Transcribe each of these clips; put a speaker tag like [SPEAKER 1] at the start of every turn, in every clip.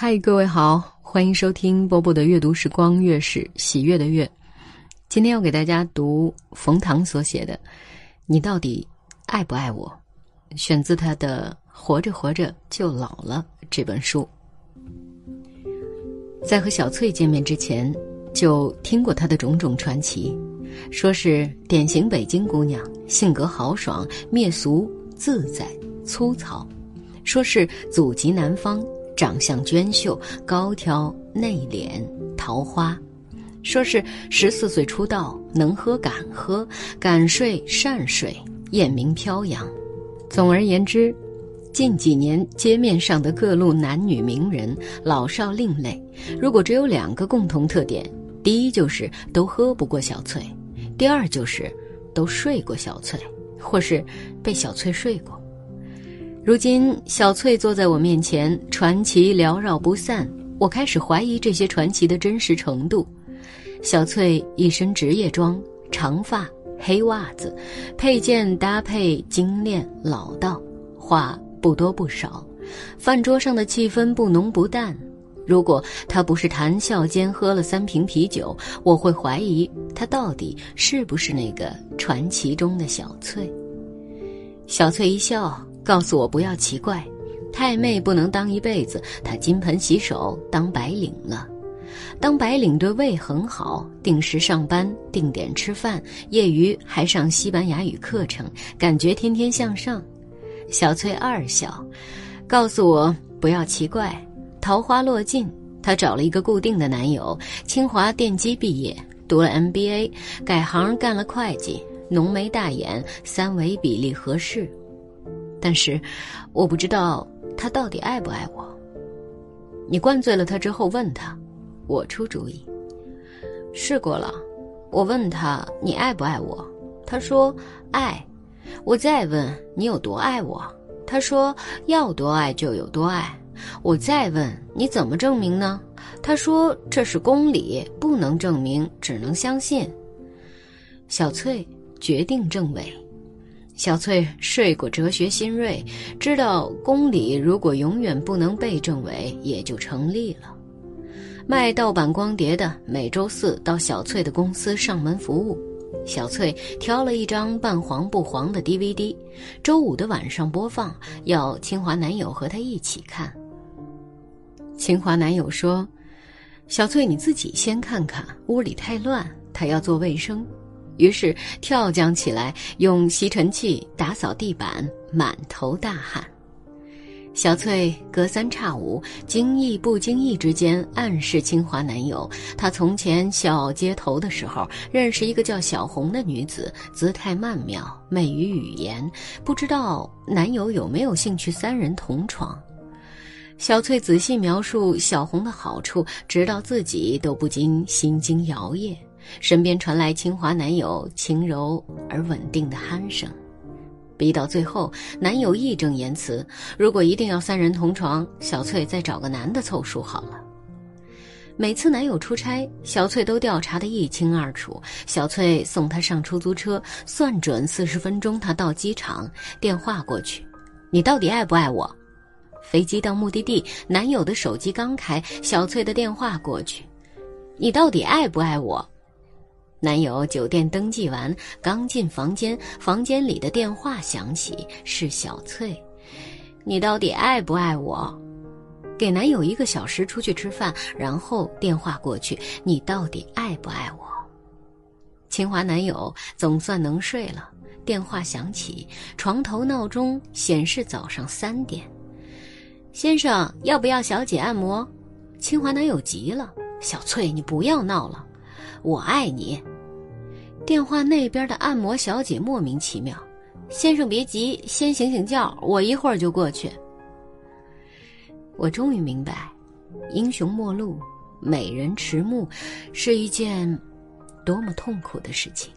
[SPEAKER 1] 嗨，各位好，欢迎收听波波的阅读时光，月是喜悦的月。今天要给大家读冯唐所写的《你到底爱不爱我》，选自他的《活着活着就老了》这本书。在和小翠见面之前，就听过她的种种传奇，说是典型北京姑娘，性格豪爽、灭俗、自在、粗糙；说是祖籍南方。长相娟秀、高挑、内敛、桃花，说是十四岁出道，能喝敢喝，敢睡善睡，艳名飘扬。总而言之，近几年街面上的各路男女名人，老少另类，如果只有两个共同特点，第一就是都喝不过小翠，第二就是都睡过小翠，或是被小翠睡过。如今，小翠坐在我面前，传奇缭绕不散。我开始怀疑这些传奇的真实程度。小翠一身职业装，长发、黑袜子，配件搭配精炼老道，话不多不少。饭桌上的气氛不浓不淡。如果她不是谈笑间喝了三瓶啤酒，我会怀疑她到底是不是那个传奇中的小翠。小翠一笑。告诉我不要奇怪，太妹不能当一辈子。她金盆洗手当白领了，当白领对胃很好，定时上班，定点吃饭，业余还上西班牙语课程，感觉天天向上。小翠二小，告诉我不要奇怪，桃花落尽，她找了一个固定的男友，清华电机毕业，读了 MBA，改行干了会计，浓眉大眼，三维比例合适。但是，我不知道他到底爱不爱我。你灌醉了他之后问他，我出主意。试过了，我问他你爱不爱我，他说爱。我再问你有多爱我，他说要多爱就有多爱。我再问你怎么证明呢？他说这是公理，不能证明，只能相信。小翠决定证伪。小翠睡过哲学新锐，知道公理如果永远不能被证伪，也就成立了。卖盗版光碟的每周四到小翠的公司上门服务，小翠挑了一张半黄不黄的 DVD，周五的晚上播放，要清华男友和她一起看。清华男友说：“小翠你自己先看看，屋里太乱，他要做卫生。”于是跳将起来，用吸尘器打扫地板，满头大汗。小翠隔三差五，经意不经意之间暗示清华男友，她从前小街头的时候，认识一个叫小红的女子，姿态曼妙，美于语言，不知道男友有没有兴趣三人同床。小翠仔细描述小红的好处，直到自己都不禁心惊摇曳。身边传来清华男友轻柔而稳定的鼾声，逼到最后，男友义正言辞：“如果一定要三人同床，小翠再找个男的凑数好了。”每次男友出差，小翠都调查得一清二楚。小翠送他上出租车，算准四十分钟他到机场，电话过去：“你到底爱不爱我？”飞机到目的地，男友的手机刚开，小翠的电话过去：“你到底爱不爱我？”男友酒店登记完，刚进房间，房间里的电话响起，是小翠。你到底爱不爱我？给男友一个小时出去吃饭，然后电话过去，你到底爱不爱我？清华男友总算能睡了，电话响起，床头闹钟显示早上三点。先生，要不要小姐按摩？清华男友急了，小翠，你不要闹了。我爱你。电话那边的按摩小姐莫名其妙：“先生别急，先醒醒觉，我一会儿就过去。”我终于明白，英雄末路，美人迟暮，是一件多么痛苦的事情。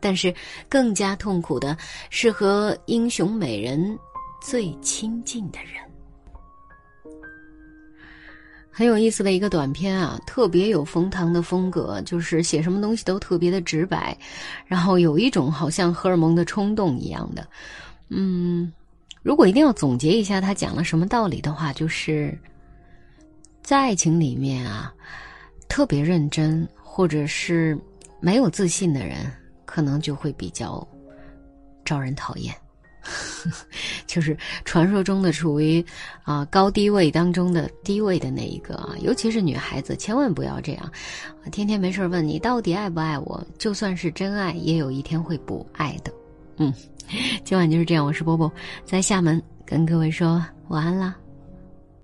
[SPEAKER 1] 但是，更加痛苦的是和英雄美人最亲近的人。很有意思的一个短片啊，特别有冯唐的风格，就是写什么东西都特别的直白，然后有一种好像荷尔蒙的冲动一样的。嗯，如果一定要总结一下他讲了什么道理的话，就是在爱情里面啊，特别认真或者是没有自信的人，可能就会比较招人讨厌。就是传说中的处于啊高低位当中的低位的那一个啊，尤其是女孩子，千万不要这样，天天没事问你到底爱不爱我，就算是真爱，也有一天会不爱的。嗯，今晚就是这样，我是波波，在厦门跟各位说晚安啦。